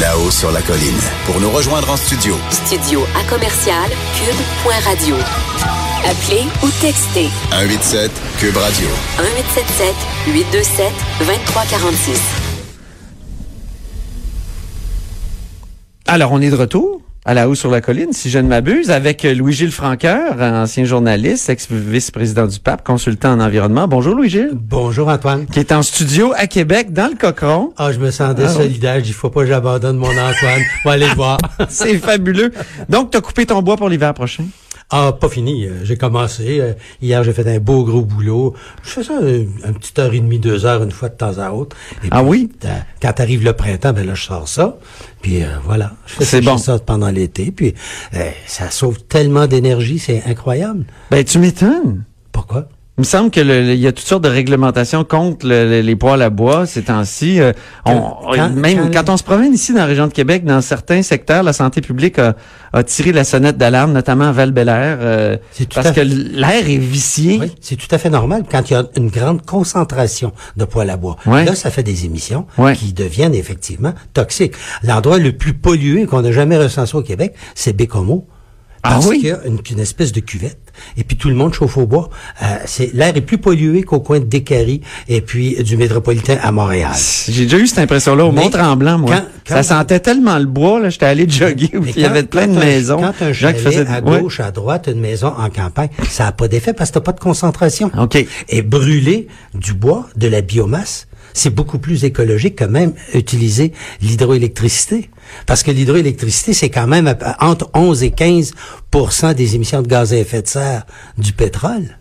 Là-haut sur la colline. Pour nous rejoindre en studio. Studio à commercial cube.radio. Appelez ou textez 187 Cube Radio. 1877 827 2346. Alors, on est de retour? À la haut sur la colline, si je ne m'abuse, avec Louis-Gilles Franqueur, ancien journaliste, ex-vice-président du Pape, consultant en environnement. Bonjour Louis-Gilles. Bonjour Antoine. Qui est en studio à Québec, dans le Cochon. Ah, je me sentais Ah, oui. solidaire. Il faut pas que j'abandonne mon Antoine. On va aller le voir. C'est fabuleux. Donc, tu as coupé ton bois pour l'hiver prochain? Ah, pas fini. Euh, J'ai commencé. Euh, Hier, j'ai fait un beau gros boulot. Je fais ça euh, une petite heure et demie, deux heures, une fois de temps à autre. Et Ah puis, oui? Quand arrive le printemps, ben là, je sors ça. Puis euh, voilà. Je fais C'est sécher bon. ça pendant l'été. Puis euh, ça sauve tellement d'énergie. C'est incroyable. Ben, tu m'étonnes. Pourquoi? Il me semble que le- le- il y a toutes sortes de réglementations contre le- le- les poêles à bois ces temps-ci. Euh, on- Quand- même quand- quand on se promène ici dans la région de Québec, dans certains secteurs, la santé publique a, a tiré la sonnette d'alarme, notamment à val euh, parce à que l'air est vicié. Oui, c'est tout à fait normal quand il y a une grande concentration de poêle à bois. Ouais. Là, ça fait des émissions Ouais. qui deviennent effectivement toxiques. L'endroit le plus pollué qu'on n'a jamais recensé au Québec, c'est Bécomo. Ah Parce oui? qu'il y a une, une espèce de cuvette. Et puis tout le monde chauffe au bois. Euh, c'est l'air est plus pollué qu'au coin de Décarie et puis du métropolitain à Montréal. J'ai déjà eu cette impression-là au Mont-Tremblant, moi. quand- quand- ça sentait tellement le bois, là, j'étais allé jogger, Mais il y avait plein de un- maisons. Quand un chalet faisaient- à Ouais. gauche, à droite, une maison en campagne, ça n'a pas d'effet parce que t'as pas de concentration. OK. Et brûler du bois, de la biomasse, c'est beaucoup plus écologique que même utiliser l'hydroélectricité. Parce que l'hydroélectricité, c'est quand même entre 11 et 15% des émissions de gaz à effet de serre du pétrole.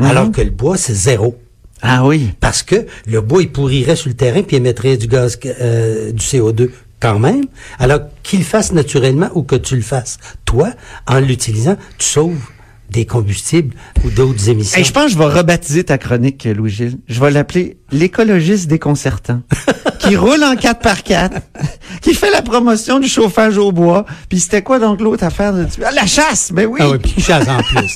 Mhm. Alors que le bois, c'est zéro. Ah oui. Parce que le bois, il pourrirait sur le terrain puis émettrait du gaz, euh, du CO2 quand même. Alors qu'il le fasse naturellement ou que tu le fasses toi, en l'utilisant, tu sauves des combustibles ou d'autres émissions. Hey, je pense que je vais rebaptiser ta chronique, Louis-Gilles. Je vais l'appeler l'écologiste déconcertant. qui roule en 4 par 4 qui fait la promotion du chauffage au bois. Puis c'était quoi donc l'autre affaire? De... Ah, la chasse! Ben oui! Ah oui, puis qui chasse en plus.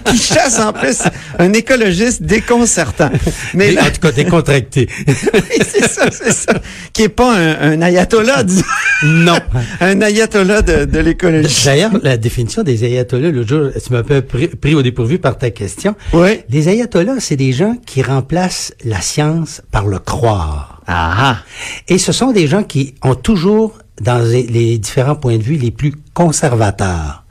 qui chasse en plus. Un écologiste déconcertant. Mais Mais là- en tout cas, décontracté. c'est ça, c'est ça. Qui est pas un, un ayatollah, disons. non. Un ayatollah de, de l'écologie. D'ailleurs, la définition des ayatollahs, l'autre jour, tu m'as un peu pris, pris au dépourvu par ta question. Oui. Les ayatollahs, c'est des gens qui remplacent la science par le croire. Ah, Et ce sont des gens qui ont toujours, dans les- différents points de vue, les plus conservateurs.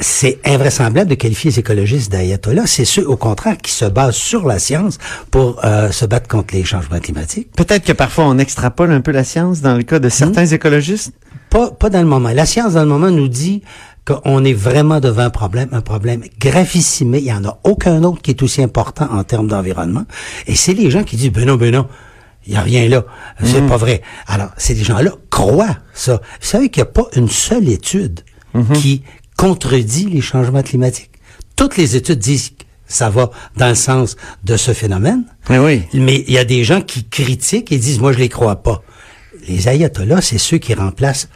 C'est invraisemblable de qualifier les écologistes d'ayatollahs. C'est ceux, au contraire, qui se basent sur la science pour euh, se battre contre les changements climatiques. peut-être que parfois on extrapole un peu la science dans le cas de certains écologistes? Pas, pas dans le moment. La science, dans le moment, nous dit qu'on est vraiment devant un problème, un problème gravissime. Il n'y en a aucun autre qui est aussi important en termes d'environnement. Et c'est les gens qui disent, ben non, ben non, il n'y a rien là. C'est pas vrai. Alors, ces gens-là croient ça. Vous savez qu'il n'y a pas une seule étude qui contredit les changements climatiques. Toutes les études disent que ça va dans le sens de ce phénomène. Mais oui. Mais il y a des gens qui critiquent et disent, moi, je les crois pas. Les ayatollahs, c'est ceux qui remplacent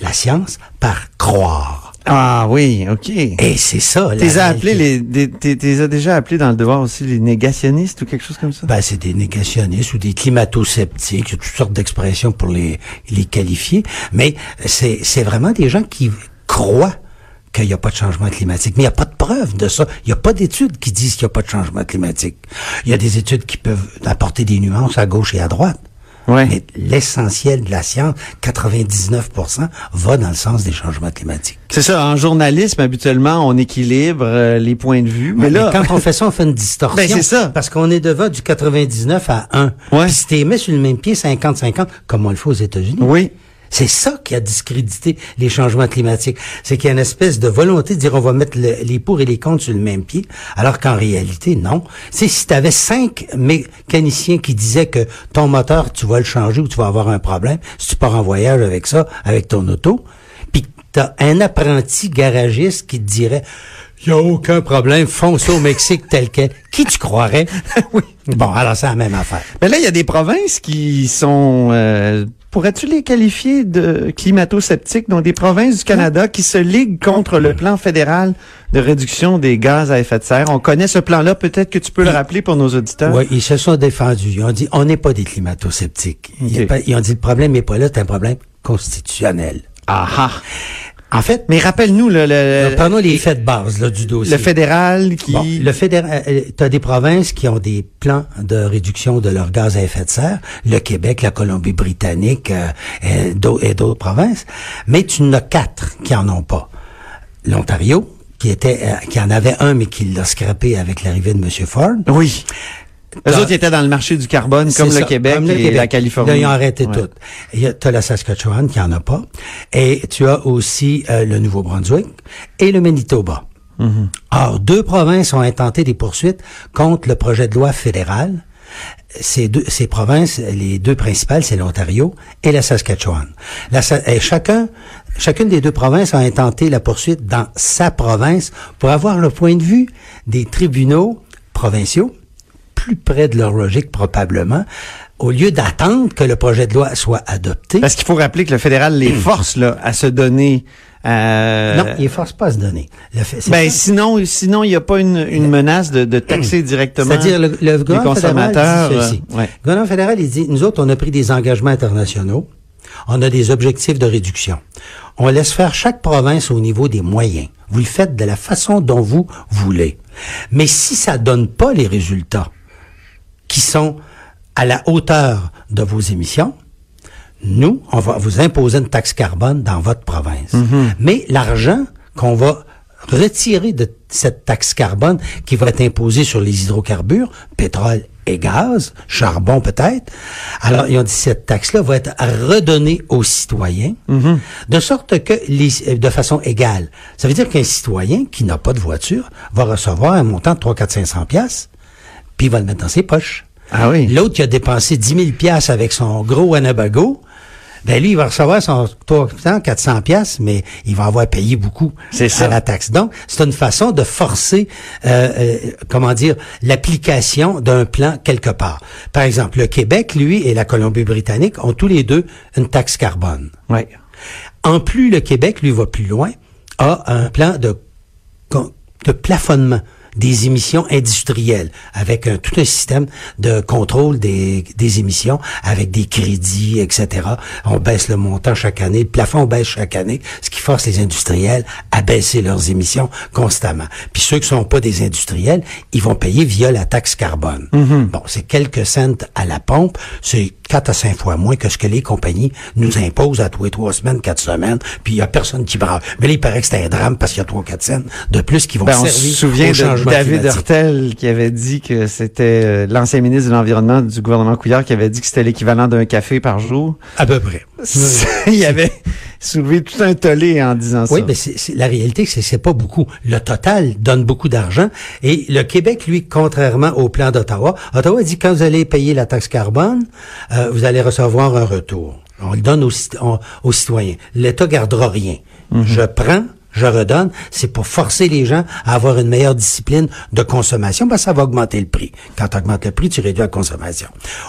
la science par croire. Ah oui, OK. Et c'est ça. T'es appelé les, t'es t'es as déjà appelé dans le devoir aussi les négationnistes ou quelque chose comme ça? Ben, c'est des négationnistes ou des climato-sceptiques. Il y a toutes sortes d'expressions pour les, les qualifier. Mais c'est, c'est vraiment des gens qui croient qu'il n'y a pas de changement climatique. Mais il n'y a pas de preuve de ça. Il n'y a pas d'études qui disent qu'il n'y a pas de changement climatique. Il y a des études qui peuvent apporter des nuances à gauche et à droite. Ouais. Mais l'essentiel de la science, 99%, va dans le sens des changements climatiques. C'est ça, en journalisme, habituellement, on équilibre euh, les points de vue. Mais Mais, là, quand on fait ça, on fait une distorsion. Ben, c'est ça. Parce qu'on est devant du 99 à 1. Ouais. Puis si t'es mis sur le même pied 50-50, comme on le fait aux États-Unis. oui. C'est ça qui a discrédité les changements climatiques. C'est qu'il y a une espèce de volonté de dire on va mettre le- les pour et les contre sur le même pied, alors qu'en réalité, non. C'est si tu avais cinq mécaniciens qui disaient que ton moteur, tu vas le changer ou tu vas avoir un problème, si tu pars en voyage avec ça, avec ton auto, puis t'as un apprenti garagiste qui te dirait il n'y a aucun problème, fonce au Mexique tel quel. Qui tu croirais? oui. Bon, alors c'est la même affaire. Mais là, il y a des provinces qui sont... euh, Pourrais-tu les qualifier de climato-sceptiques, donc des provinces du Canada qui se liguent contre le plan fédéral de réduction des gaz à effet de serre? On connaît ce plan-là, peut-être que tu peux le rappeler pour nos auditeurs. Oui, ils se sont défendus. Ils ont dit, on n'est pas des climato-sceptiques. Ils ont dit, le problème n'est pas là, c'est un problème constitutionnel. Ah ah. En fait, Mais rappelle-nous, le, le, prenons les faits de base là, du dossier. le fédéral qui... Bon, le fédéral, tu as des provinces qui ont des plans de réduction de leurs gaz à effet de serre, le Québec, la Colombie-Britannique euh, et d'au- et d'autres provinces, mais tu en as quatre qui en ont pas. L'Ontario, qui était, euh, qui en avait un mais qui l'a scrappé avec l'arrivée de M. Ford. Oui. Eux autres ils étaient dans le marché du carbone, comme le Québec comme et Québec. la Californie. Là, ils ont arrêté Ouais. tout. Tu as la Saskatchewan qui en a pas. Et tu as aussi euh, le Nouveau-Brunswick et le Manitoba. Mm-hmm. Or, deux provinces ont intenté des poursuites contre le projet de loi fédéral. Ces deux, ces provinces, les deux principales, c'est l'Ontario et la Saskatchewan. La, et chacun, chacune des deux provinces a intenté la poursuite dans sa province pour avoir le point de vue des tribunaux provinciaux plus près de leur logique probablement, au lieu d'attendre que le projet de loi soit adopté. Parce qu'il faut rappeler que le fédéral les force là, à se donner... euh, non, il ne force pas à se donner. Le fait- Ben ça. sinon, sinon il n'y a pas une, une menace de, de taxer directement C'est-à-dire, le, le les gouvernement fédéral consommateurs. dit ceci. euh, ouais. Le gouvernement fédéral, il dit, nous autres, on a pris des engagements internationaux, on a des objectifs de réduction. On laisse faire chaque province au niveau des moyens. Vous le faites de la façon dont vous voulez. Mais si ça donne pas les résultats qui sont à la hauteur de vos émissions, nous, on va vous imposer une taxe carbone dans votre province. Mais l'argent qu'on va retirer de cette taxe carbone qui va être imposée sur les hydrocarbures, pétrole et gaz, charbon peut-être, alors ils ont dit cette taxe-là va être redonnée aux citoyens, de sorte que les, de façon égale. Ça veut dire qu'un citoyen qui n'a pas de voiture va recevoir un montant de 3, 4, 500 pièces, puis il va le mettre dans ses poches. Ah oui. L'autre qui a dépensé 10 000 piastres avec son gros Anabago, ben lui, il va recevoir son 300, 400 piastres, mais il va avoir payé beaucoup C'est à la taxe. Donc, c'est une façon de forcer, euh, euh, comment dire, l'application d'un plan quelque part. Par exemple, le Québec, lui, et la Colombie-Britannique ont tous les deux une taxe carbone. En plus, le Québec, lui, va plus loin, a un plan de, de plafonnement des émissions industrielles, avec un- tout un système de contrôle des, des émissions, avec des crédits, etc. On baisse le montant chaque année, le plafond baisse chaque année, ce qui force les industriels à baisser leurs émissions constamment. Puis ceux qui sont pas des industriels, ils vont payer via la taxe carbone. Bon, c'est quelques cents à la pompe, c'est quatre à cinq fois moins que ce que les compagnies nous imposent à tous les trois semaines, quatre semaines, puis il y a personne qui brave. Mais là, il paraît que c'est un drame parce qu'il y a trois, quatre cents de plus qui vont Ben, on se servir souvient au de changement David. Hurtel qui avait dit que c'était euh, l'ancien ministre de l'Environnement du gouvernement Couillard qui avait dit que c'était l'équivalent d'un café par jour. À peu près. Il avait soulevé tout un tollé en disant Oui, ça. mais c'est, c'est- la réalité, c'est c'est pas beaucoup. Le total donne beaucoup d'argent. Et le Québec, lui, contrairement au plan d'Ottawa, Ottawa dit quand vous allez payer la taxe carbone, euh, vous allez recevoir un retour. On le donne aux, on- aux citoyens. L'État gardera rien. Je prends, je redonne. C'est pour forcer les gens à avoir une meilleure discipline de consommation, parce que ça va augmenter le prix. Quand tu augmentes le prix, tu réduis la consommation.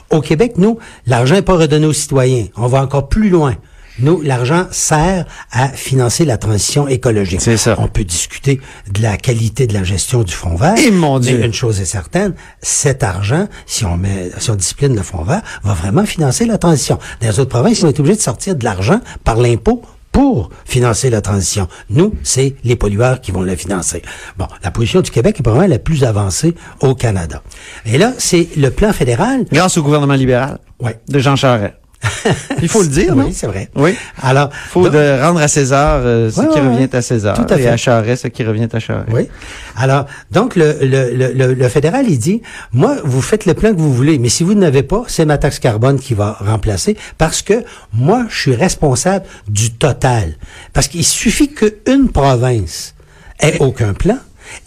Au Québec, nous, l'argent n'est pas redonné aux citoyens. On va encore plus loin. Nous, l'argent sert à financer la transition écologique. C'est ça. On peut discuter de la qualité de la gestion du fonds vert. Et mon mais Dieu. une chose est certaine, cet argent, si on met, si on discipline le fonds vert, va vraiment financer la transition. Dans les autres provinces, ils vont être obligés de sortir de l'argent par l'impôt pour financer la transition. Nous, c'est les pollueurs qui vont la financer. Bon, la position du Québec est probablement la plus avancée au Canada. Et là, c'est le plan fédéral. Grâce au gouvernement libéral Ouais. de Jean Charest. Il faut le dire, non? Oui, c'est vrai. Oui. Alors, faut donc- de rendre à César euh, ce Ouais, qui ouais, revient à César Tout à et fait. à Charest ce qui revient à Charest. Oui. Alors, donc, le, le, le, le, le fédéral, il dit, moi, vous faites le plan que vous voulez, mais si vous n'avez pas, c'est ma taxe carbone qui va remplacer, parce que moi, je suis responsable du total. Parce qu'il suffit qu'une province ait aucun plan,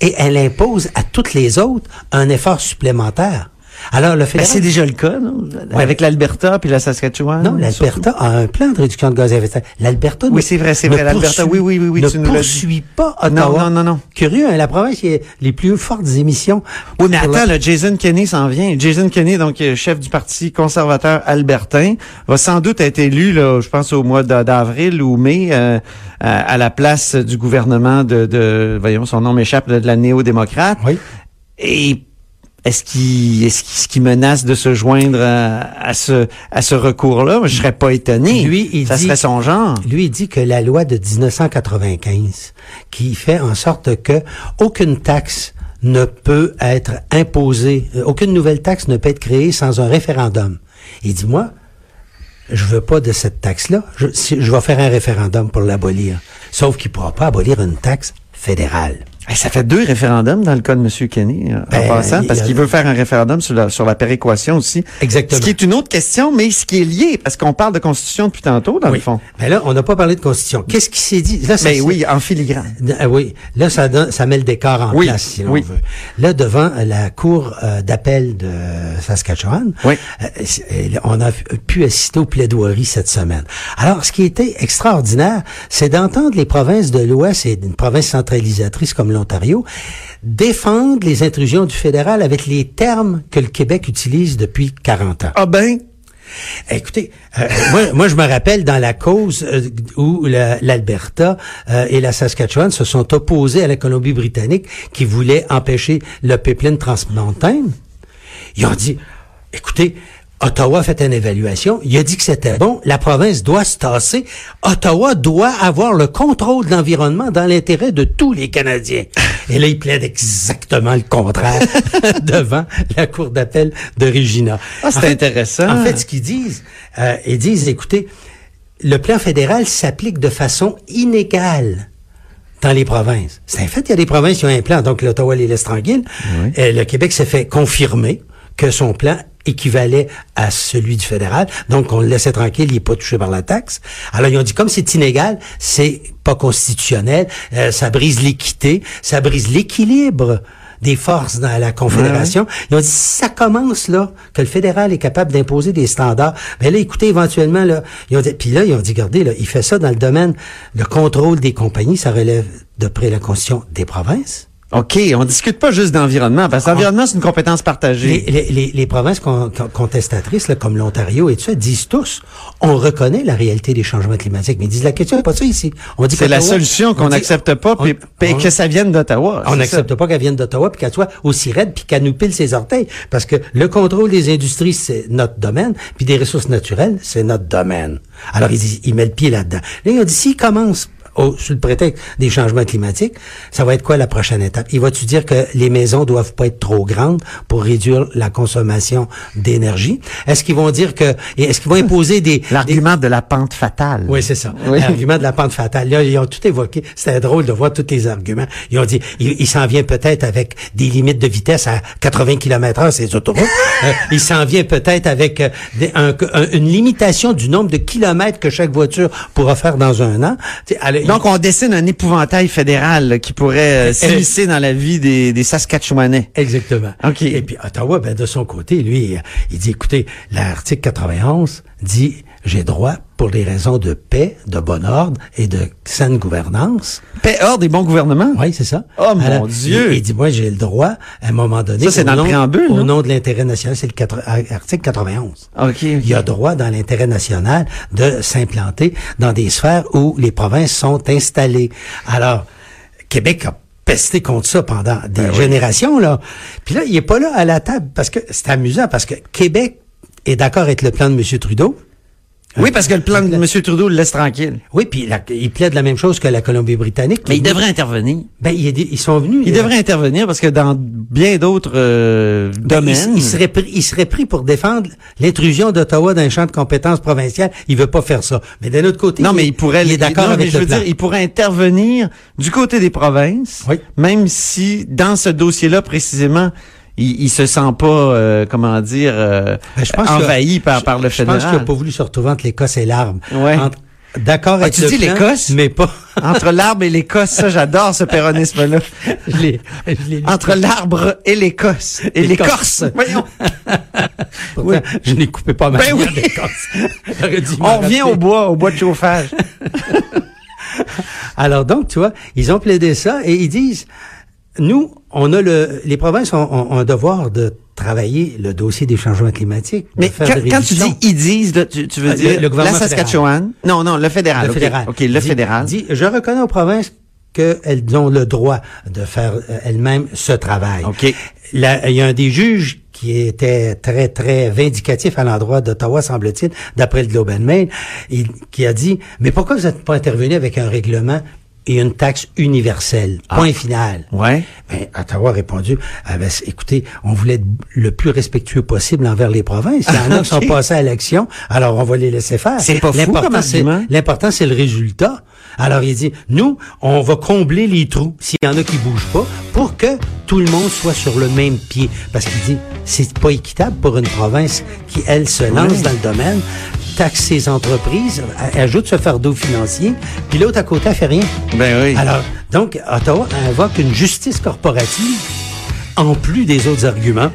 et elle impose à toutes les autres un effort supplémentaire. Alors, le Ben, fédéral... c'est déjà le cas, non? Ouais. Avec l'Alberta puis la Saskatchewan. Non, l'Alberta a un plan de réduction de gaz à effet de serre. L'Alberta Oui, c'est vrai, c'est vrai, l'Alberta, oui, oui, oui, oui, ne tu nous poursuit pas Non, Ottawa. non, non, non. Curieux, hein, la province qui a les plus fortes émissions. Oui, mais attends, là, Jason Kenney s'en vient. Jason Kenney, donc euh, chef du Parti conservateur albertain, va sans doute être élu, là, je pense au mois d'a- d'avril ou mai, euh, à, à la place du gouvernement de, de voyons, son nom m'échappe, de, de la néo-démocrate. Oui. Et est-ce qu'il qu'il menace de se joindre à, à ce à ce recours-là? Je serais pas étonné. Lui, il ça dit- serait son genre. Lui, il dit que la loi de 1995, qui fait en sorte que aucune taxe ne peut être imposée, euh, aucune nouvelle taxe ne peut être créée sans un référendum. Il dit, moi, je veux pas de cette taxe-là. Je, si- je vais faire un référendum pour l'abolir. Sauf qu'il pourra pas abolir une taxe fédérale. Ça fait deux référendums dans le cas de M. Kenny, euh, en Ben, passant, parce a- qu'il veut faire un référendum sur la, sur la péréquation aussi. Exactement. Ce qui est une autre question, mais ce qui est lié, parce qu'on parle de constitution depuis tantôt, dans le fond. Mais là, on n'a pas parlé de constitution. Qu'est-ce qui s'est dit? Là, Mais c'est- oui, en filigrane. Ah oui, là ça donne, ça met le décor en Oui, place si l'on oui. veut. Là devant euh, la cour euh, d'appel de Saskatchewan, Oui. euh, euh, on a pu assister aux plaidoiries cette semaine. Alors ce qui était extraordinaire, c'est d'entendre les provinces de l'Ouest et une province centralisatrice comme l'Ontario défendre les intrusions du fédéral avec les termes que le Québec utilise depuis 40 ans. Ah ben, Écoutez, euh, moi, moi je me rappelle dans la cause euh, où la- l'Alberta euh, et la Saskatchewan se sont opposés à la Colombie-Britannique qui voulait empêcher le pipeline Transmountain. Ils ont dit, écoutez, Ottawa a fait une évaluation, il a dit que c'était bon, la province doit se tasser, Ottawa doit avoir le contrôle de l'environnement dans l'intérêt de tous les Canadiens. Et là, ils plaident exactement le contraire devant la cour d'appel de Regina. Ah, c'est En fait- intéressant. En fait, ce qu'ils disent, euh, ils disent, écoutez, le plan fédéral s'applique de façon inégale dans les provinces. C'est un fait, il y a des provinces qui ont un plan, donc l'Ottawa les laisse tranquilles. Et le Québec s'est fait confirmer que son plan équivalait à celui du fédéral. Donc, on le laissait tranquille, il n'est pas touché par la taxe. Alors, ils ont dit, comme c'est inégal, c'est pas constitutionnel, euh, ça brise l'équité, ça brise l'équilibre des forces dans la Confédération. Ils ont dit, si ça commence, là, que le fédéral est capable d'imposer des standards, ben là, écoutez, éventuellement, là, ils ont dit, puis là, ils ont dit, regardez, là, il fait ça dans le domaine, le contrôle des compagnies, ça relève de près la constitution des provinces. OK, on discute pas juste d'environnement, parce que l'environnement, c'est une compétence partagée. les, les, les provinces con- con- contestatrices, là, comme l'Ontario et tout ça, disent tous, on reconnaît la réalité des changements climatiques. Mais ils disent, la question n'est pas ça ici. On dit C'est la solution on qu'on n'accepte pas, puis que ça vienne d'Ottawa. On n'accepte pas qu'elle vienne d'Ottawa puis qu'elle soit aussi raide puis qu'elle nous pile ses orteils. Parce que le contrôle des industries, c'est notre domaine, puis des ressources naturelles, c'est notre domaine. Alors, ils, disent- ils mettent le pied là-dedans. Là, ils ont dit, s'ils commencent au, sous le prétexte des changements climatiques, ça va être quoi la prochaine étape? Il va-tu dire que les maisons doivent pas être trop grandes pour réduire la consommation d'énergie? Est-ce qu'ils vont dire que, est-ce qu'ils vont imposer des... des- L'argument de la pente fatale. oui, c'est ça. Oui. L'argument de la pente fatale. Là, ils ont tout évoqué. C'était drôle de voir tous les arguments. Ils ont dit, il, il s'en vient peut-être avec des limites de vitesse à 80 km heure, ces autoroutes. Euh, il s'en vient peut-être avec euh, des- un- un- une limitation du nombre de kilomètres que chaque voiture pourra faire dans un an. Donc, on dessine un épouvantail fédéral là, qui pourrait euh, s'immiscer dans la vie des, des Saskatchewanais. Exactement. OK. Et puis Ottawa, ben, de son côté, lui, il dit, écoutez, l'article 91 dit, j'ai droit pour des raisons de paix, de bon ordre et de saine gouvernance. Paix, ordre et bon gouvernement? Oui, c'est ça. Oh, mon Dieu! Il, dit, moi, j'ai le droit, à un moment donné, Ça, c'est au dans le nom- préambule, Au nom de l'intérêt national, c'est le quatre- article 91. OK. Il a droit, dans l'intérêt national, de s'implanter dans des sphères où les provinces sont installées. Alors, Québec a pesté contre ça pendant des Ben générations, là. Puis là, il est pas là à la table, parce que c'est amusant, parce que Québec est d'accord avec le plan de M. Trudeau, Oui, parce que le plan de M. Trudeau le laisse tranquille. Oui, puis la- il plaide la même chose que la Colombie-Britannique. Mais il devrait intervenir. Ben, il des- ils sont venus. Il euh, devrait intervenir parce que dans bien d'autres euh, ben, domaines... Il, il serait pris, il serait pris pour défendre l'intrusion d'Ottawa dans un champ de compétences provinciales. Il veut pas faire ça. Mais d'un autre côté, Non, mais il pourrait. il est d'accord non, mais avec je le veux plan. dire, il pourrait intervenir du côté des provinces, Oui. même si dans ce dossier-là précisément, il, il se sent pas, euh, comment dire, euh, Ben, je pense envahi par je- par le Je pense qu'il fédéral. n'a pas voulu se retrouver entre l'Écosse et l'arbre. Ouais. Entre- D'accord Ah, avec tu le dis l'Écosse? mais pas. Entre l'arbre et l'Écosse, ça j'adore ce péronisme-là. Entre l'arbre et l'Écosse et L'Écorce. Voyons. Pourtant, oui. Je n'ai coupé pas mal Ben oui. d'Écosse? On revient au bois, au bois de chauffage. Alors donc, tu vois, ils ont plaidé ça et ils disent, nous, on a le, les provinces ont, ont- ont un devoir de travailler le dossier des changements climatiques. Mais quand, tu dis ils disent, là, tu, tu veux Euh, dire le gouvernement la Saskatchewan? Non, non, le fédéral. le fédéral. OK, le Dit- fédéral. Dit, je reconnais aux provinces qu'elles ont le droit de faire euh, elles-mêmes ce travail. OK. Là, il y a un des juges qui était très, très vindicatif à l'endroit d'Ottawa, semble-t-il, d'après le Globe and Mail, qui a dit, mais pourquoi vous n'êtes pas intervenu avec un règlement et une taxe universelle? Point final. Ouais. Ben, Ottawa a répondu, ah ben, écoutez, on voulait être le plus respectueux possible envers les provinces. Il y en a qui sont passés à l'action, alors on va les laisser faire. C'est pas fou comme. L'important, c'est le résultat. Alors, il dit, nous, on va combler les trous, s'il y en a qui bougent pas, pour que tout le monde soit sur le même pied. Parce qu'il dit, c'est pas équitable pour une province qui, elle, se lance dans le domaine, taxe ses entreprises, ajoute ce fardeau financier, puis l'autre à côté, elle fait rien. Ben oui. Alors, donc, Ottawa invoque une justice corporative en plus des autres arguments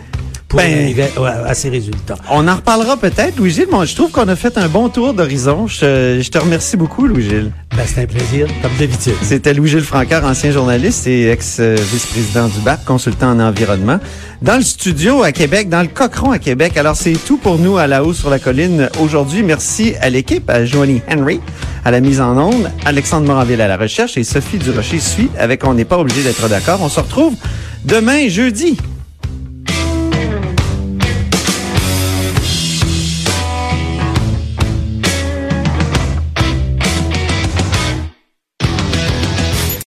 pour Ben- arriver à, à ces résultats. On en reparlera peut-être, Louis-Gilles. Moi, je trouve qu'on a fait un bon tour d'horizon. Je, te- je te remercie beaucoup, Louis-Gilles. Ben, c'est un plaisir, comme d'habitude. C'était Louis-Gilles Francard, ancien journaliste et ex-vice-président du BAP, consultant en environnement. Dans le studio à Québec, dans le Cochron à Québec. Alors, c'est tout pour nous à la haut sur la colline aujourd'hui. Merci à l'équipe, à Joanie Henry, à la mise en onde, Alexandre Moranville à la recherche et Sophie Durocher suit avec On n'est pas obligé d'être d'accord. On se retrouve demain, jeudi,